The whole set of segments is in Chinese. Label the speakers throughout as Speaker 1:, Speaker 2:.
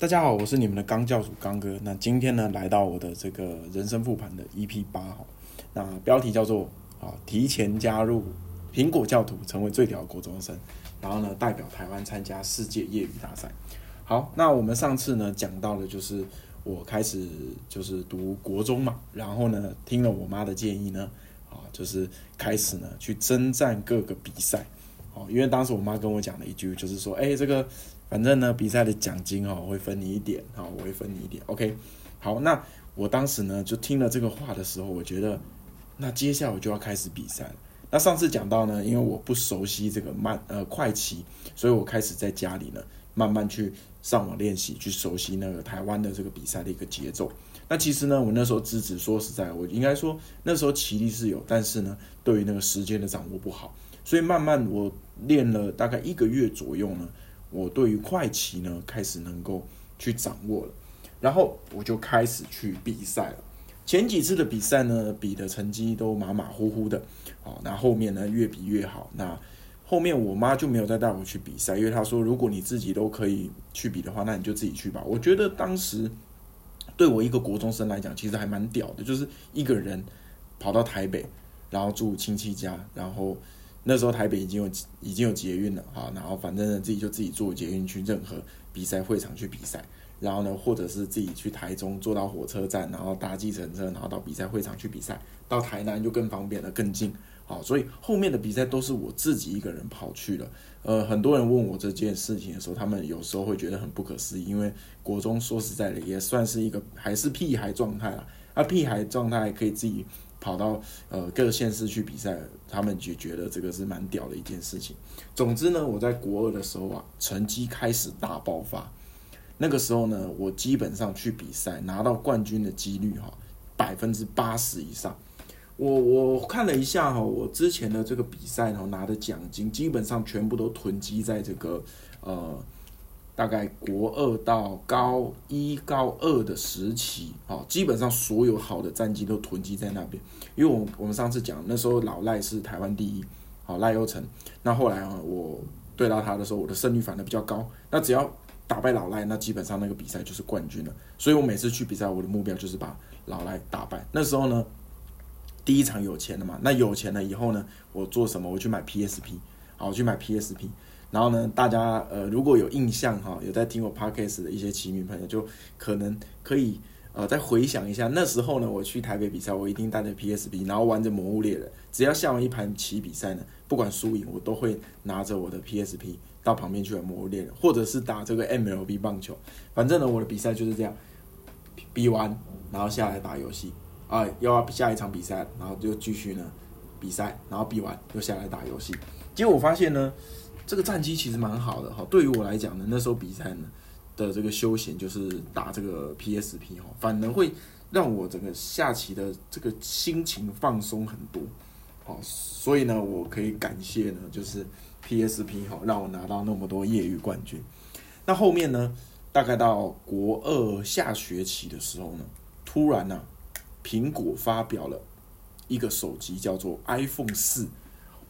Speaker 1: 大家好，我是你们的刚教主刚哥。那今天呢，来到我的这个人生复盘的 EP 八哈，那标题叫做啊，提前加入苹果教徒，成为最屌国中生，然后呢，代表台湾参加世界业余大赛。好，那我们上次呢讲到的，就是我开始就是读国中嘛，然后呢，听了我妈的建议呢，啊，就是开始呢去征战各个比赛。哦，因为当时我妈跟我讲了一句，就是说，哎，这个。反正呢，比赛的奖金哦会分你一点，好，我会分你一点，OK。好，那我当时呢就听了这个话的时候，我觉得那接下来我就要开始比赛了。那上次讲到呢，因为我不熟悉这个慢呃快骑，所以我开始在家里呢慢慢去上网练习，去熟悉那个台湾的这个比赛的一个节奏。那其实呢，我那时候资质说实在，我应该说那时候骑力是有，但是呢，对于那个时间的掌握不好，所以慢慢我练了大概一个月左右呢。我对于快棋呢开始能够去掌握了，然后我就开始去比赛了。前几次的比赛呢，比的成绩都马马虎虎的，好，那后面呢越比越好。那后面我妈就没有再带我去比赛，因为她说如果你自己都可以去比的话，那你就自己去吧。我觉得当时对我一个国中生来讲，其实还蛮屌的，就是一个人跑到台北，然后住亲戚家，然后。那时候台北已经有已经有捷运了哈，然后反正呢自己就自己坐捷运去任何比赛会场去比赛，然后呢或者是自己去台中坐到火车站，然后搭计程车，然后到比赛会场去比赛。到台南就更方便了，更近。好，所以后面的比赛都是我自己一个人跑去了。呃，很多人问我这件事情的时候，他们有时候会觉得很不可思议，因为国中说实在的也算是一个还是屁孩状态啦。啊，屁孩状态可以自己。跑到呃各县市去比赛，他们就觉得这个是蛮屌的一件事情。总之呢，我在国二的时候啊，成绩开始大爆发。那个时候呢，我基本上去比赛拿到冠军的几率哈，百分之八十以上。我我看了一下哈，我之前的这个比赛呢拿的奖金，基本上全部都囤积在这个呃。大概国二到高一、高二的时期，好，基本上所有好的战绩都囤积在那边。因为我我们上次讲，那时候老赖是台湾第一，好赖优成。那后来啊，我对到他的时候，我的胜率反而比较高。那只要打败老赖，那基本上那个比赛就是冠军了。所以我每次去比赛，我的目标就是把老赖打败。那时候呢，第一场有钱了嘛？那有钱了以后呢，我做什么？我去买 PSP，好，我去买 PSP。然后呢，大家呃如果有印象哈，有在听我 podcast 的一些骑迷朋友，就可能可以呃再回想一下那时候呢，我去台北比赛，我一定带着 PSP，然后玩着《魔物猎人》，只要下完一盘棋比赛呢，不管输赢，我都会拿着我的 PSP 到旁边去玩《魔物猎人》，或者是打这个 MLB 棒球。反正呢，我的比赛就是这样，比完然后下来打游戏啊，又要下一场比赛，然后就继续呢比赛，然后比完又下来打游戏。结果我发现呢。这个战绩其实蛮好的哈，对于我来讲呢，那时候比赛呢的这个休闲就是打这个 PSP 哈，反而会让我整个下棋的这个心情放松很多，好，所以呢，我可以感谢呢，就是 PSP 哈，让我拿到那么多业余冠军。那后面呢，大概到国二下学期的时候呢，突然呢，苹果发表了一个手机叫做 iPhone 四，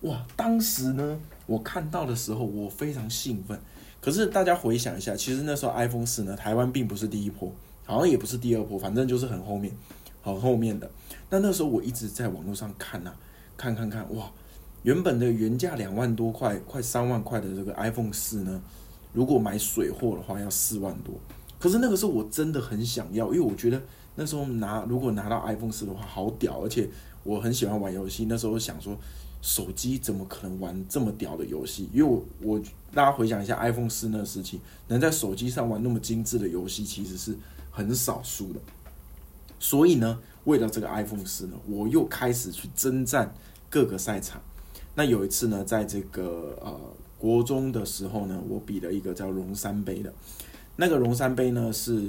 Speaker 1: 哇，当时呢。我看到的时候，我非常兴奋。可是大家回想一下，其实那时候 iPhone 四呢，台湾并不是第一波，好像也不是第二波，反正就是很后面，很后面的。那那时候我一直在网络上看呐，看看看，哇，原本的原价两万多块，快三万块的这个 iPhone 四呢，如果买水货的话要四万多。可是那个时候我真的很想要，因为我觉得那时候拿如果拿到 iPhone 四的话，好屌，而且我很喜欢玩游戏。那时候想说。手机怎么可能玩这么屌的游戏？因为我我大家回想一下 iPhone 四那个时期，能在手机上玩那么精致的游戏，其实是很少数的。所以呢，为了这个 iPhone 四呢，我又开始去征战各个赛场。那有一次呢，在这个呃国中的时候呢，我比了一个叫龙山杯的，那个龙山杯呢是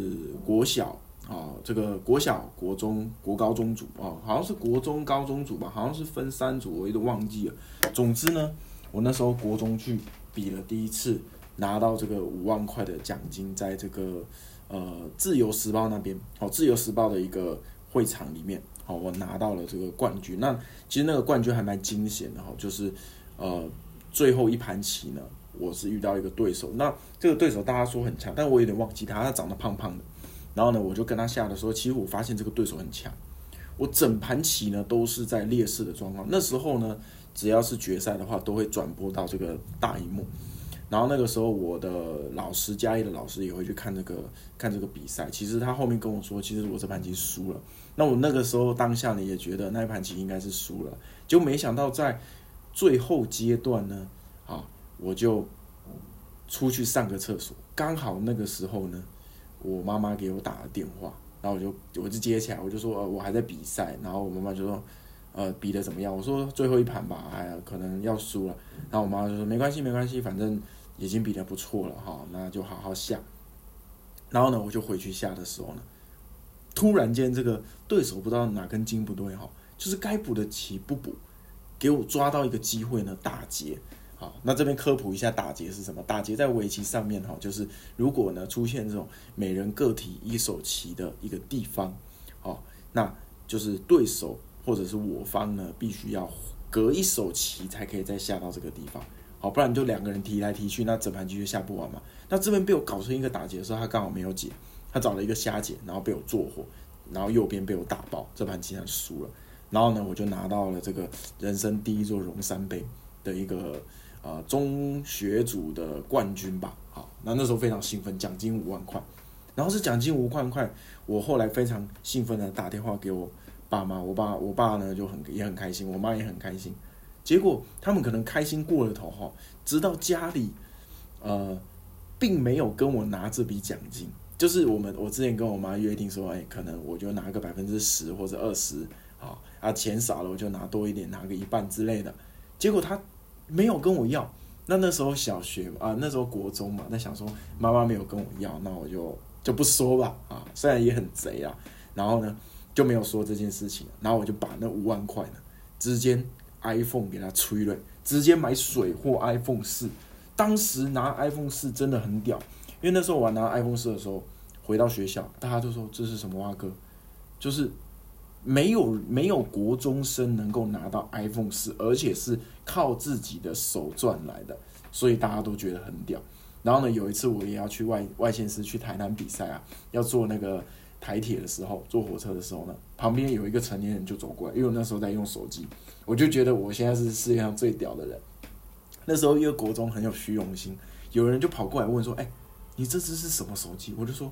Speaker 1: 国小。啊，这个国小、国中、国高中组啊，好像是国中、高中组吧，好像是分三组，我有点忘记了。总之呢，我那时候国中去比了第一次，拿到这个五万块的奖金，在这个呃自由时报那边，哦，自由时报的一个会场里面，哦，我拿到了这个冠军。那其实那个冠军还蛮惊险的哈，就是呃最后一盘棋呢，我是遇到一个对手，那这个对手大家说很强，但我有点忘记他，他长得胖胖的。然后呢，我就跟他下的时候，其实我发现这个对手很强。我整盘棋呢都是在劣势的状况。那时候呢，只要是决赛的话，都会转播到这个大荧幕。然后那个时候，我的老师嘉义的老师也会去看这个看这个比赛。其实他后面跟我说，其实我这盘棋输了。那我那个时候当下呢，也觉得那一盘棋应该是输了。就没想到在最后阶段呢，啊，我就出去上个厕所，刚好那个时候呢。我妈妈给我打了电话，然后我就我就接起来，我就说呃我还在比赛，然后我妈妈就说呃比的怎么样？我说最后一盘吧，哎呀可能要输了。然后我妈妈就说没关系没关系，反正已经比的不错了哈，那就好好下。然后呢我就回去下的时候呢，突然间这个对手不知道哪根筋不对哈，就是该补的棋不补，给我抓到一个机会呢打劫。好，那这边科普一下打劫是什么？打劫在围棋上面哈，就是如果呢出现这种每人个体一手棋的一个地方，好，那就是对手或者是我方呢必须要隔一手棋才可以再下到这个地方，好，不然就两个人提来提去，那整盘棋就下不完嘛。那这边被我搞成一个打劫的时候，他刚好没有解，他找了一个瞎解，然后被我做活，然后右边被我打爆，这盘棋他输了。然后呢，我就拿到了这个人生第一座荣山杯的一个。呃，中学组的冠军吧，好，那那时候非常兴奋，奖金五万块，然后是奖金五万块，我后来非常兴奋的打电话给我爸妈，我爸我爸呢就很也很开心，我妈也很开心，结果他们可能开心过了头哈，直到家里呃，并没有跟我拿这笔奖金，就是我们我之前跟我妈约定说，哎，可能我就拿个百分之十或者二十，好啊，钱少了我就拿多一点，拿个一半之类的，结果他。没有跟我要，那那时候小学啊，那时候国中嘛，那想说妈妈没有跟我要，那我就就不说吧啊，虽然也很贼啊，然后呢就没有说这件事情，然后我就把那五万块呢，直接 iPhone 给他吹了，直接买水货 iPhone 四，当时拿 iPhone 四真的很屌，因为那时候我拿 iPhone 四的时候，回到学校大家就说这是什么蛙哥，就是。没有没有国中生能够拿到 iPhone 四，而且是靠自己的手赚来的，所以大家都觉得很屌。然后呢，有一次我也要去外外县市去台南比赛啊，要坐那个台铁的时候，坐火车的时候呢，旁边有一个成年人就走过来，因为我那时候在用手机，我就觉得我现在是世界上最屌的人。那时候因为国中很有虚荣心，有人就跑过来问说：“哎，你这只是什么手机？”我就说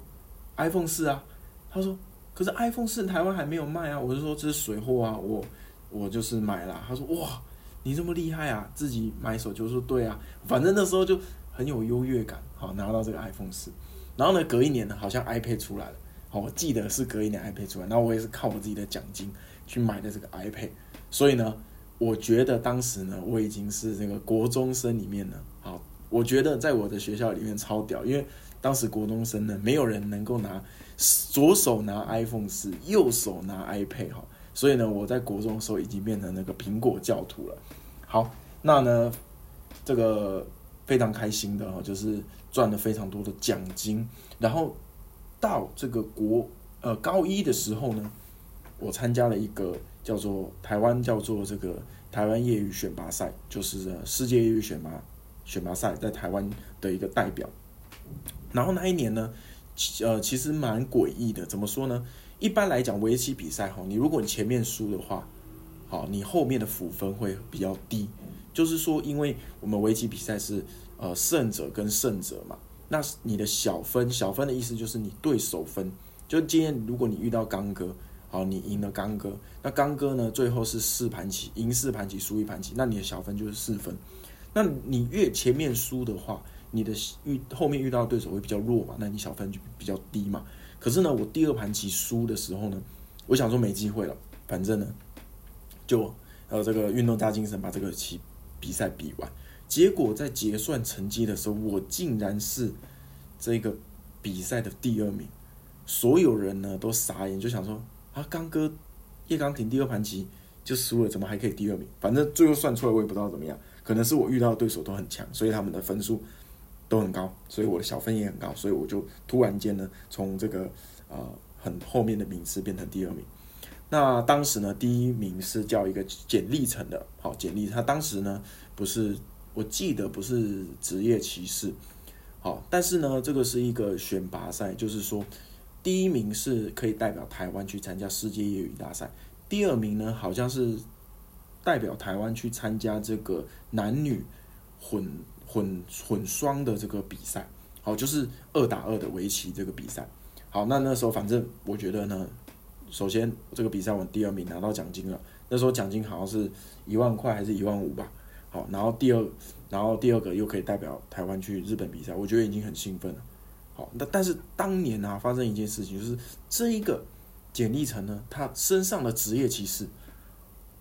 Speaker 1: ：“iPhone 四啊。”他说。可是 iPhone 四台湾还没有卖啊！我就说这是水货啊，我我就是买了。他说哇，你这么厉害啊，自己买手就说对啊，反正那时候就很有优越感，好拿到这个 iPhone 四。然后呢，隔一年呢，好像 iPad 出来了，好，我记得是隔一年 iPad 出来，然后我也是靠我自己的奖金去买的这个 iPad。所以呢，我觉得当时呢，我已经是这个国中生里面呢，好，我觉得在我的学校里面超屌，因为当时国中生呢，没有人能够拿。左手拿 iPhone 四，右手拿 iPad 哈，所以呢，我在国中的时候已经变成那个苹果教徒了。好，那呢，这个非常开心的哈，就是赚了非常多的奖金。然后到这个国呃高一的时候呢，我参加了一个叫做台湾叫做这个台湾业余选拔赛，就是世界业余选拔选拔赛在台湾的一个代表。然后那一年呢。呃，其实蛮诡异的。怎么说呢？一般来讲，围棋比赛哈，你如果你前面输的话，好，你后面的辅分会比较低。就是说，因为我们围棋比赛是呃胜者跟胜者嘛，那你的小分，小分的意思就是你对手分。就今天如果你遇到刚哥，好，你赢了刚哥，那刚哥呢最后是四盘棋，赢四盘棋，输一盘棋，那你的小分就是四分。那你越前面输的话，你的遇后面遇到的对手会比较弱嘛？那你小分就比较低嘛？可是呢，我第二盘棋输的时候呢，我想说没机会了，反正呢，就呃这个运动加精神把这个棋比赛比完。结果在结算成绩的时候，我竟然是这个比赛的第二名，所有人呢都傻眼，就想说啊，刚哥叶刚廷第二盘棋就输了，怎么还可以第二名？反正最后算出来我也不知道怎么样，可能是我遇到的对手都很强，所以他们的分数。都很高，所以我的小分也很高，所以我就突然间呢，从这个呃很后面的名次变成第二名。那当时呢，第一名是叫一个简历成的，好简历，他当时呢不是我记得不是职业骑士，好，但是呢，这个是一个选拔赛，就是说第一名是可以代表台湾去参加世界业余大赛，第二名呢好像是代表台湾去参加这个男女混混混双的这个比赛，好，就是二打二的围棋这个比赛。好，那那时候反正我觉得呢，首先这个比赛我第二名拿到奖金了，那时候奖金好像是一万块还是一万五吧。好，然后第二，然后第二个又可以代表台湾去日本比赛，我觉得已经很兴奋了。好，那但是当年啊发生一件事情，就是这一个简历成呢，他身上的职业歧视，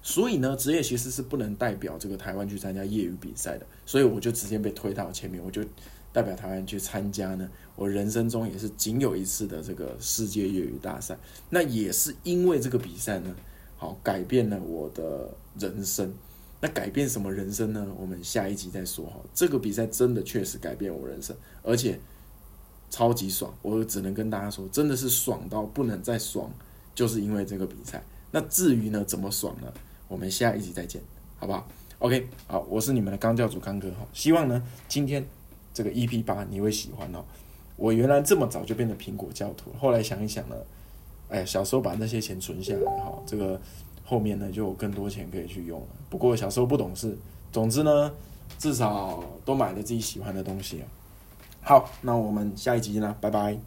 Speaker 1: 所以呢职业其实是不能代表这个台湾去参加业余比赛的，所以我就直接被推到前面，我就代表台湾去参加呢，我人生中也是仅有一次的这个世界业余大赛，那也是因为这个比赛呢，好改变了我的人生。那改变什么人生呢？我们下一集再说哈。这个比赛真的确实改变我人生，而且超级爽。我只能跟大家说，真的是爽到不能再爽，就是因为这个比赛。那至于呢，怎么爽呢？我们下一集再见，好不好？OK，好，我是你们的刚教主刚哥哈。希望呢，今天这个 EP 八你会喜欢哦。我原来这么早就变成苹果教徒，后来想一想呢，哎，小时候把那些钱存下来哈，这个。后面呢就有更多钱可以去用了。不过小时候不懂事，总之呢，至少都买了自己喜欢的东西好，那我们下一集呢，拜拜。